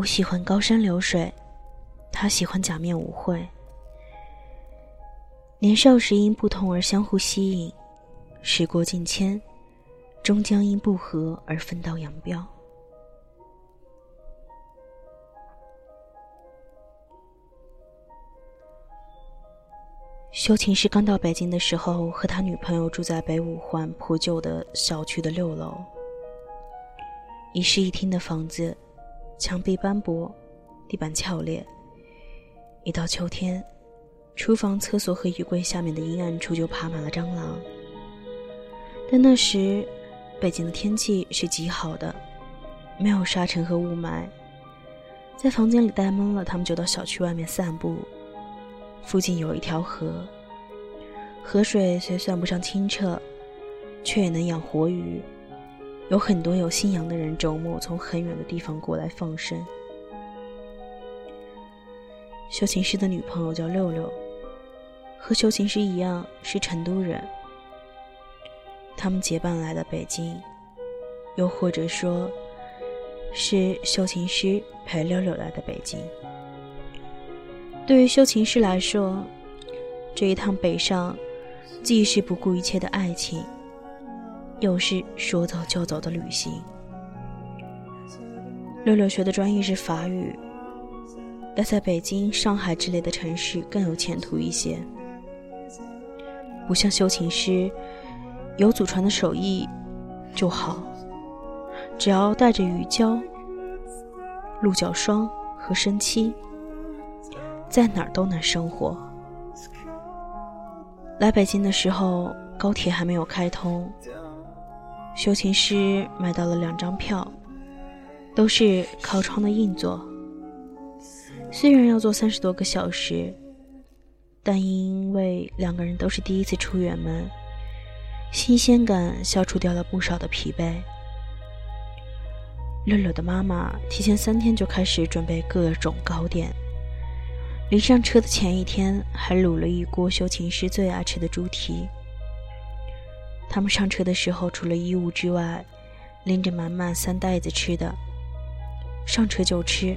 我喜欢高山流水，他喜欢假面舞会。年少时因不同而相互吸引，时过境迁，终将因不和而分道扬镳。修琴师刚到北京的时候，和他女朋友住在北五环破旧的小区的六楼，一室一厅的房子，墙壁斑驳，地板翘裂。一到秋天，厨房、厕所和衣柜下面的阴暗处就爬满了蟑螂。但那时，北京的天气是极好的，没有沙尘和雾霾。在房间里待闷了，他们就到小区外面散步。附近有一条河，河水虽算不上清澈，却也能养活鱼。有很多有信仰的人周末从很远的地方过来放生。修琴师的女朋友叫六六，和修琴师一样是成都人。他们结伴来的北京，又或者说，是修琴师陪六六来的北京。对于修琴师来说，这一趟北上，既是不顾一切的爱情，又是说走就走的旅行。六六学的专业是法语，要在北京、上海之类的城市更有前途一些。不像修琴师，有祖传的手艺就好，只要带着鱼胶、鹿角霜和生漆。在哪儿都能生活。来北京的时候，高铁还没有开通。修琴师买到了两张票，都是靠窗的硬座。虽然要坐三十多个小时，但因为两个人都是第一次出远门，新鲜感消除掉了不少的疲惫。乐乐的妈妈提前三天就开始准备各种糕点。临上车的前一天，还卤了一锅修琴师最爱吃的猪蹄。他们上车的时候，除了衣物之外，拎着满满三袋子吃的。上车就吃，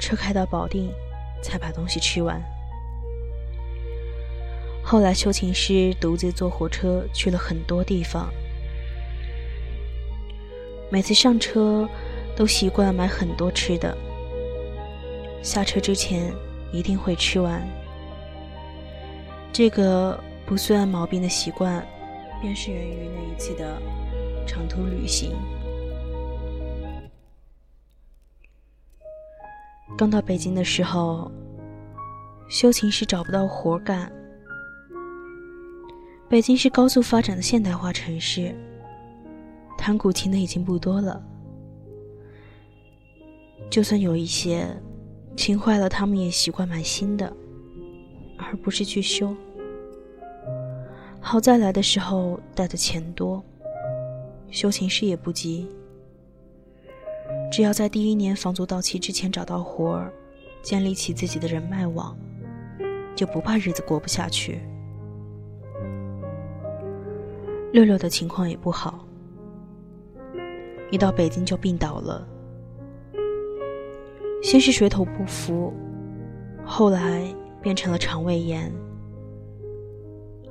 车开到保定，才把东西吃完。后来，修琴师独自坐火车去了很多地方，每次上车都习惯买很多吃的。下车之前。一定会吃完。这个不算毛病的习惯，便是源于那一次的长途旅行。刚到北京的时候，修琴是找不到活干。北京是高速发展的现代化城市，弹古琴的已经不多了。就算有一些。琴坏了，他们也习惯买新的，而不是去修。好在来的时候带的钱多，修琴师也不急，只要在第一年房租到期之前找到活儿，建立起自己的人脉网，就不怕日子过不下去。六六的情况也不好，一到北京就病倒了。先是水土不服，后来变成了肠胃炎。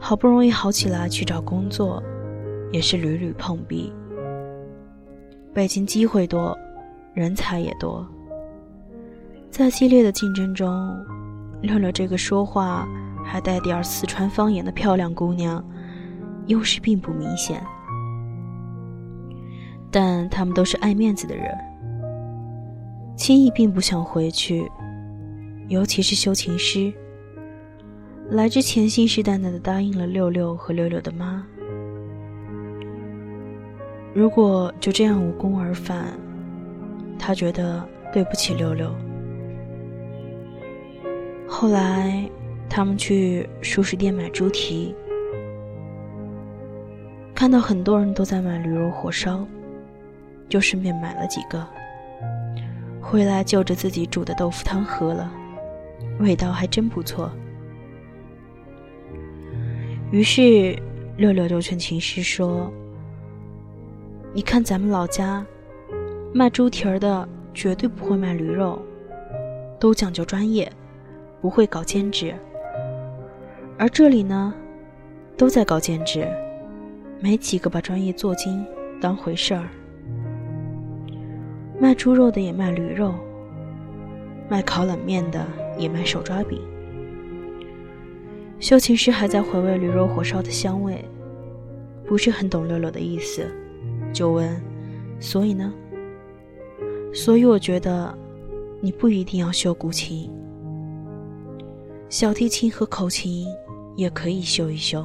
好不容易好起来去找工作，也是屡屡碰壁。北京机会多，人才也多，在激烈的竞争中，六六这个说话还带点四川方言的漂亮姑娘，优势并不明显。但他们都是爱面子的人。轻易并不想回去，尤其是修琴师。来之前信誓旦旦的答应了六六和六六的妈，如果就这样无功而返，他觉得对不起六六。后来他们去熟食店买猪蹄，看到很多人都在买驴肉火烧，就顺便买了几个。回来就着自己煮的豆腐汤喝了，味道还真不错。于是六六就劝琴师说：“你看咱们老家卖猪蹄儿的绝对不会卖驴肉，都讲究专业，不会搞兼职。而这里呢，都在搞兼职，没几个把专业做精当回事儿。卖猪肉的也卖驴肉，卖烤冷面的也卖手抓饼。修琴师还在回味驴肉火烧的香味，不是很懂六六的意思，就问：“所以呢？”所以我觉得，你不一定要修古琴，小提琴和口琴也可以修一修。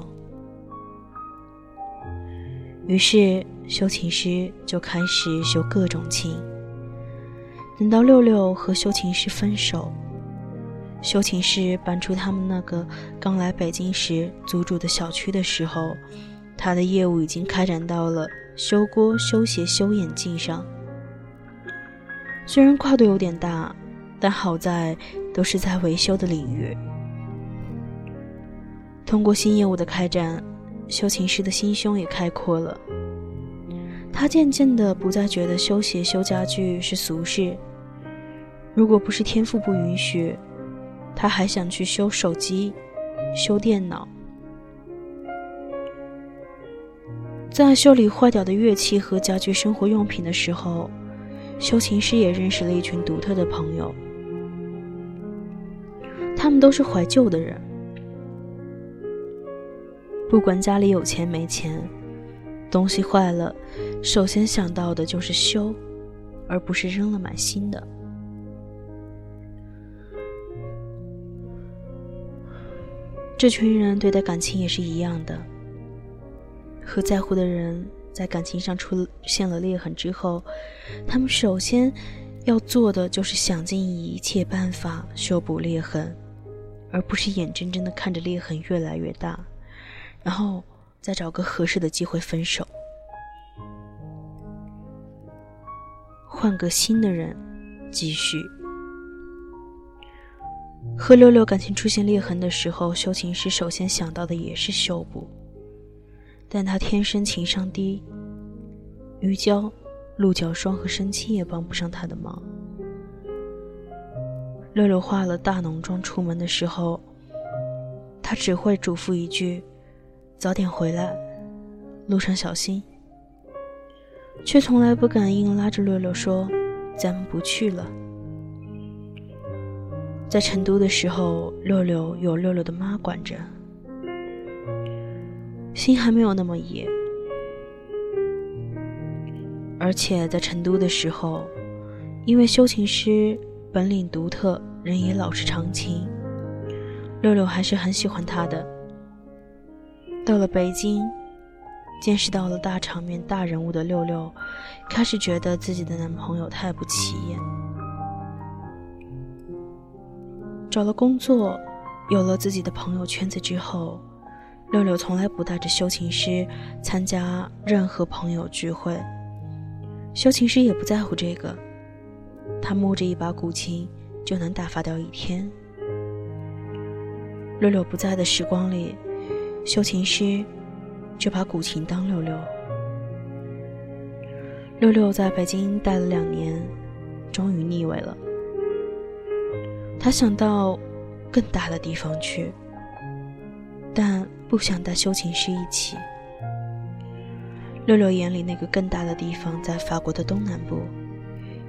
于是修琴师就开始修各种琴。等到六六和修琴师分手，修琴师搬出他们那个刚来北京时租住的小区的时候，他的业务已经开展到了修锅、修鞋、修眼镜上。虽然跨度有点大，但好在都是在维修的领域。通过新业务的开展，修琴师的心胸也开阔了。他渐渐的不再觉得修鞋、修家具是俗事。如果不是天赋不允许，他还想去修手机、修电脑。在修理坏掉的乐器和家具生活用品的时候，修琴师也认识了一群独特的朋友。他们都是怀旧的人，不管家里有钱没钱。东西坏了，首先想到的就是修，而不是扔了买新的。这群人对待感情也是一样的，和在乎的人在感情上出现了裂痕之后，他们首先要做的就是想尽一切办法修补裂痕，而不是眼睁睁的看着裂痕越来越大，然后。再找个合适的机会分手，换个新的人继续。和六六感情出现裂痕的时候，修琴师首先想到的也是修补，但他天生情商低，余娇、鹿角霜和生气也帮不上他的忙。六六化了大浓妆出门的时候，他只会嘱咐一句。早点回来，路上小心。却从来不敢硬拉着六六说：“咱们不去了。”在成都的时候，六六有六六的妈管着，心还没有那么野。而且在成都的时候，因为修琴师本领独特，人也老实长情，六六还是很喜欢他的。到了北京，见识到了大场面、大人物的六六，开始觉得自己的男朋友太不起眼。找了工作，有了自己的朋友圈子之后，六六从来不带着修琴师参加任何朋友聚会。修琴师也不在乎这个，他摸着一把古琴就能打发掉一天。六六不在的时光里。修琴师就把古琴当六六。六六在北京待了两年，终于腻味了。他想到更大的地方去，但不想带修琴师一起。六六眼里那个更大的地方在法国的东南部，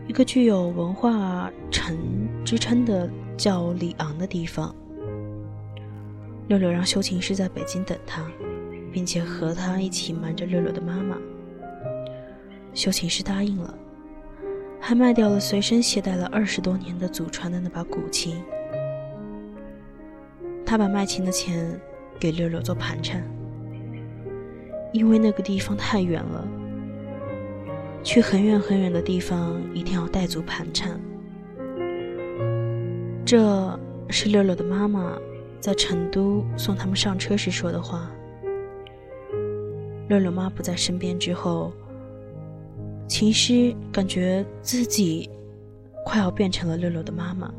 一个具有文化城之称的叫里昂的地方。六六让修琴师在北京等他，并且和他一起瞒着六六的妈妈。修琴师答应了，还卖掉了随身携带了二十多年的祖传的那把古琴。他把卖琴的钱给六六做盘缠，因为那个地方太远了，去很远很远的地方一定要带足盘缠。这是六六的妈妈。在成都送他们上车时说的话。六六妈不在身边之后，琴师感觉自己快要变成了六六的妈妈。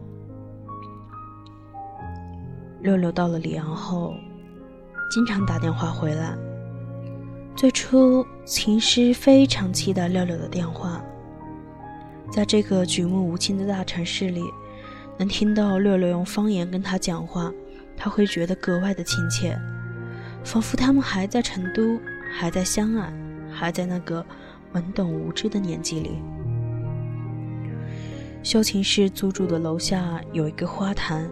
六六到了里昂后，经常打电话回来。最初，琴师非常期待六六的电话，在这个举目无亲的大城市里，能听到六六用方言跟他讲话，他会觉得格外的亲切，仿佛他们还在成都，还在相爱，还在那个懵懂无知的年纪里。修琴师租住的楼下有一个花坛。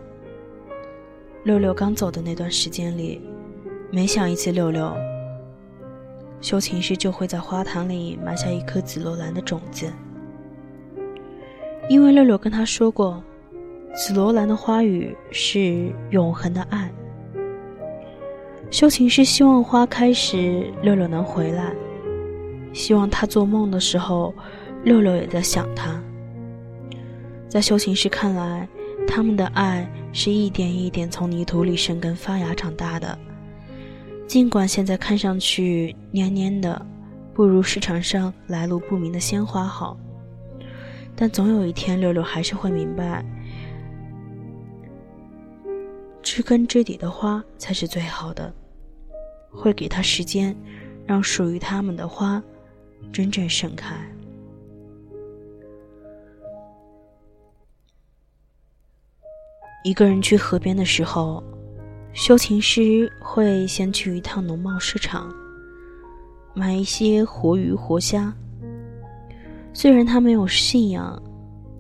六六刚走的那段时间里，每想一次六六，修琴师就会在花坛里埋下一颗紫罗兰的种子，因为六六跟他说过，紫罗兰的花语是永恒的爱。修琴师希望花开时六六能回来，希望他做梦的时候，六六也在想他。在修琴师看来。他们的爱是一点一点从泥土里生根发芽长大的，尽管现在看上去蔫蔫的，不如市场上来路不明的鲜花好，但总有一天，六六还是会明白，知根知底的花才是最好的，会给他时间，让属于他们的花真正盛开。一个人去河边的时候，修琴师会先去一趟农贸市场，买一些活鱼活虾。虽然他没有信仰，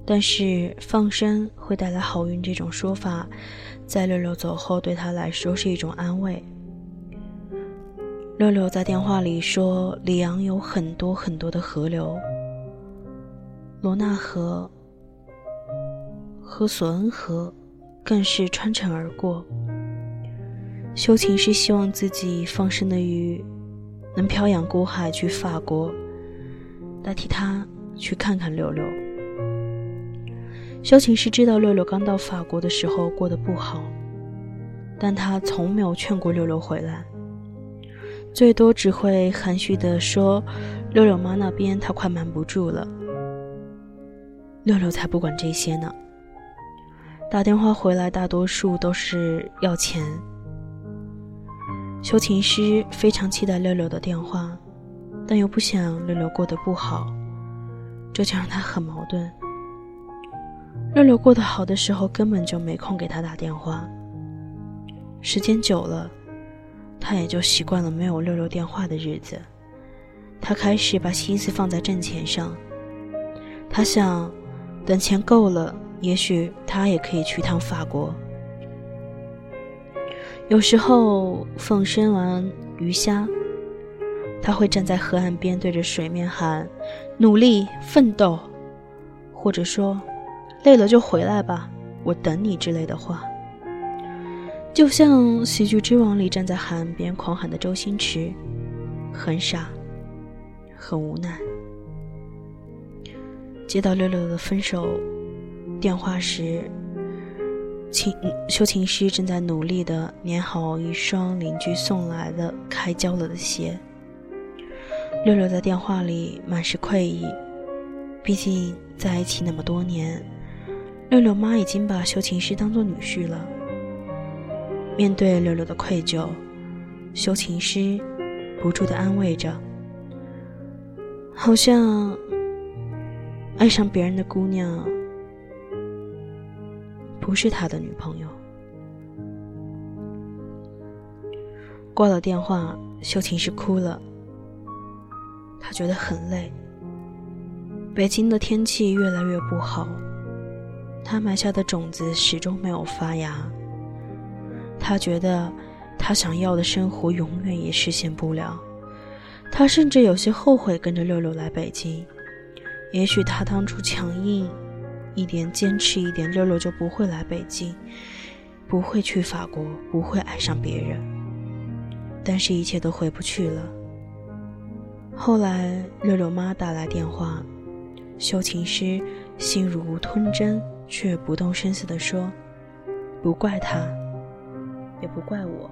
但是放生会带来好运这种说法，在六六走后对他来说是一种安慰。六六在电话里说，里昂有很多很多的河流，罗纳河和索恩河。更是穿城而过。修琴师希望自己放生的鱼能漂洋过海去法国，代替他去看看六六。修琴师知道六六刚到法国的时候过得不好，但他从没有劝过六六回来，最多只会含蓄地说：“六六妈那边她快瞒不住了。”六六才不管这些呢。打电话回来，大多数都是要钱。修琴师非常期待六六的电话，但又不想六六过得不好，这就让他很矛盾。六六过得好的时候，根本就没空给他打电话。时间久了，他也就习惯了没有六六电话的日子。他开始把心思放在挣钱上。他想，等钱够了。也许他也可以去趟法国。有时候放生完鱼虾，他会站在河岸边，对着水面喊“努力奋斗”，或者说“累了就回来吧，我等你”之类的话。就像《喜剧之王》里站在海岸边狂喊的周星驰，很傻，很无奈。接到六六的分手。电话时，情修琴师正在努力的粘好一双邻居送来的开胶了的鞋。六六在电话里满是愧意，毕竟在一起那么多年，六六妈已经把修琴师当做女婿了。面对六六的愧疚，修琴师不住的安慰着，好像爱上别人的姑娘。不是他的女朋友。挂了电话，修琴师哭了。他觉得很累。北京的天气越来越不好，他埋下的种子始终没有发芽。他觉得，他想要的生活永远也实现不了。他甚至有些后悔跟着六六来北京。也许他当初强硬。一点坚持一点，六六就不会来北京，不会去法国，不会爱上别人。但是，一切都回不去了。后来，六六妈打来电话，修琴师心如吞针，却不动声色地说：“不怪他，也不怪我，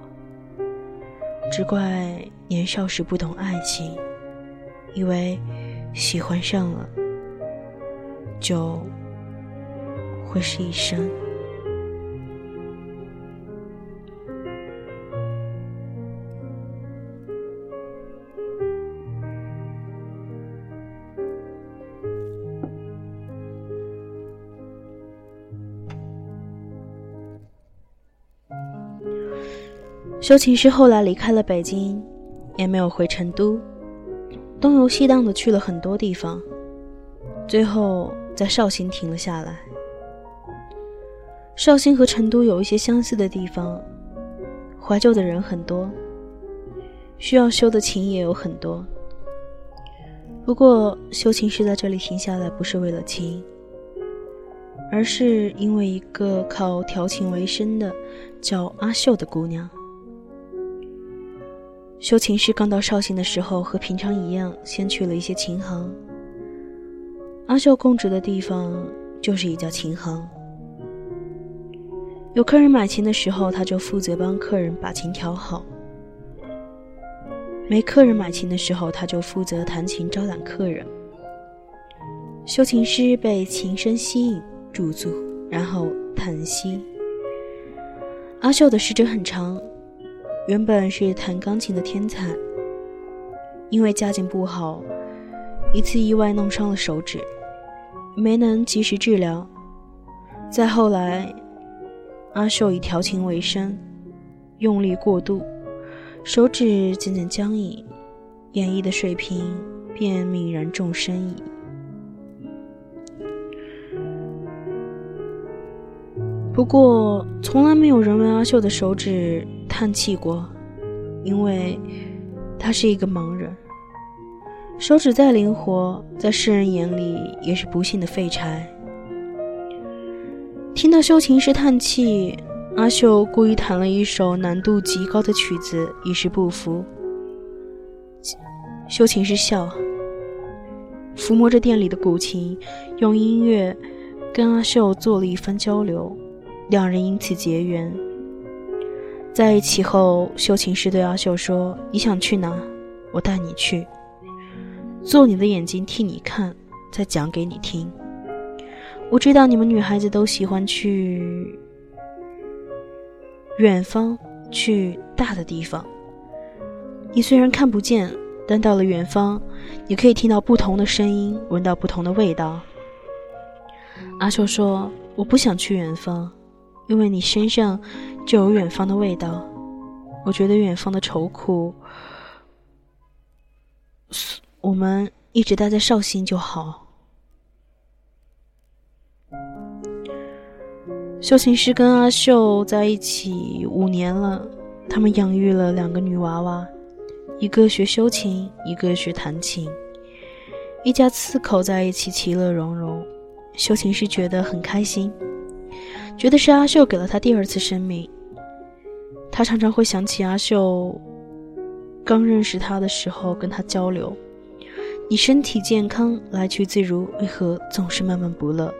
只怪年少时不懂爱情，以为喜欢上了就……”会是一生。修琴师后来离开了北京，也没有回成都，东游西荡的去了很多地方，最后在绍兴停了下来。绍兴和成都有一些相似的地方，怀旧的人很多，需要修的琴也有很多。不过修琴师在这里停下来，不是为了琴。而是因为一个靠调琴为生的叫阿秀的姑娘。修琴师刚到绍兴的时候，和平常一样，先去了一些琴行。阿秀供职的地方就是一家琴行，有客人买琴的时候，他就负责帮客人把琴调好；没客人买琴的时候，他就负责弹琴招揽客人。修琴师被琴声吸引。驻足，然后叹息。阿秀的时针很长，原本是弹钢琴的天才，因为家境不好，一次意外弄伤了手指，没能及时治疗。再后来，阿秀以调琴为生，用力过度，手指渐渐僵硬，演绎的水平便泯然众生矣。不过，从来没有人为阿秀的手指叹气过，因为他是一个盲人。手指再灵活，在世人眼里也是不幸的废柴。听到修琴师叹气，阿秀故意弹了一首难度极高的曲子，以示不服。修琴师笑，抚摸着店里的古琴，用音乐跟阿秀做了一番交流。两人因此结缘。在一起后，修琴师对阿秀说：“你想去哪？我带你去，做你的眼睛替你看，再讲给你听。我知道你们女孩子都喜欢去远方，去大的地方。你虽然看不见，但到了远方，你可以听到不同的声音，闻到不同的味道。”阿秀说：“我不想去远方。”因为你身上就有远方的味道，我觉得远方的愁苦，我们一直待在绍兴就好。修琴师跟阿秀在一起五年了，他们养育了两个女娃娃，一个学修琴，一个学弹琴，一家四口在一起其乐融融。修琴师觉得很开心。觉得是阿秀给了他第二次生命。他常常会想起阿秀刚认识他的时候，跟他交流：“你身体健康，来去自如，为何总是闷闷不乐？”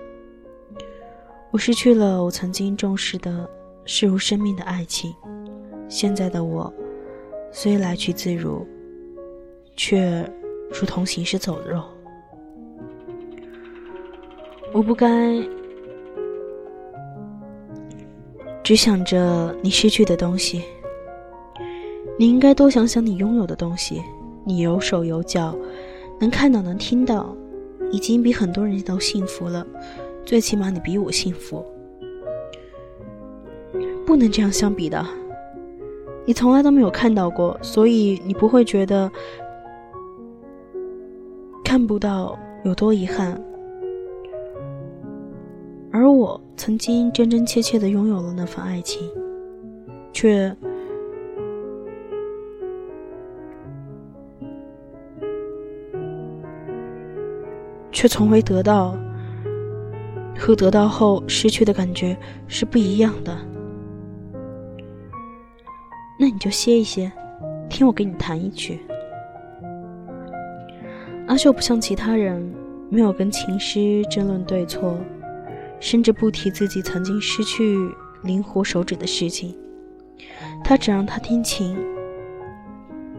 我失去了我曾经重视的视如生命的爱情。现在的我，虽来去自如，却如同行尸走肉。我不该。只想着你失去的东西，你应该多想想你拥有的东西。你有手有脚，能看到能听到，已经比很多人都幸福了。最起码你比我幸福。不能这样相比的。你从来都没有看到过，所以你不会觉得看不到有多遗憾。而我曾经真真切切的拥有了那份爱情，却却从未得到，和得到后失去的感觉是不一样的。那你就歇一歇，听我给你弹一曲。阿秀不像其他人，没有跟琴师争论对错。甚至不提自己曾经失去灵活手指的事情，他只让他听琴，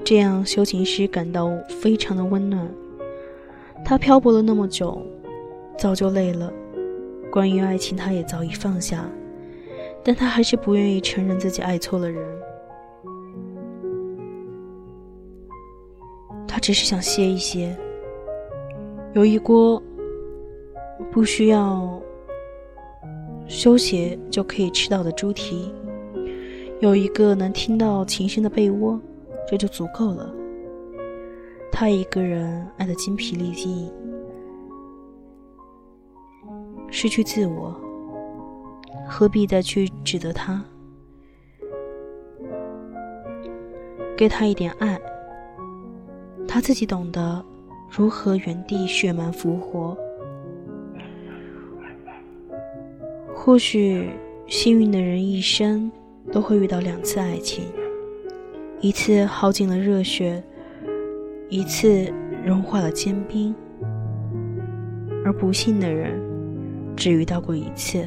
这样修琴师感到非常的温暖。他漂泊了那么久，早就累了，关于爱情他也早已放下，但他还是不愿意承认自己爱错了人。他只是想歇一歇，有一锅不需要。修鞋就可以吃到的猪蹄，有一个能听到琴声的被窝，这就足够了。他一个人爱得精疲力尽，失去自我，何必再去指责他？给他一点爱，他自己懂得如何原地血满复活。或许幸运的人一生。都会遇到两次爱情，一次耗尽了热血，一次融化了坚冰。而不幸的人，只遇到过一次。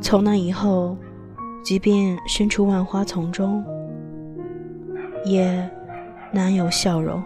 从那以后，即便身处万花丛中，也难有笑容。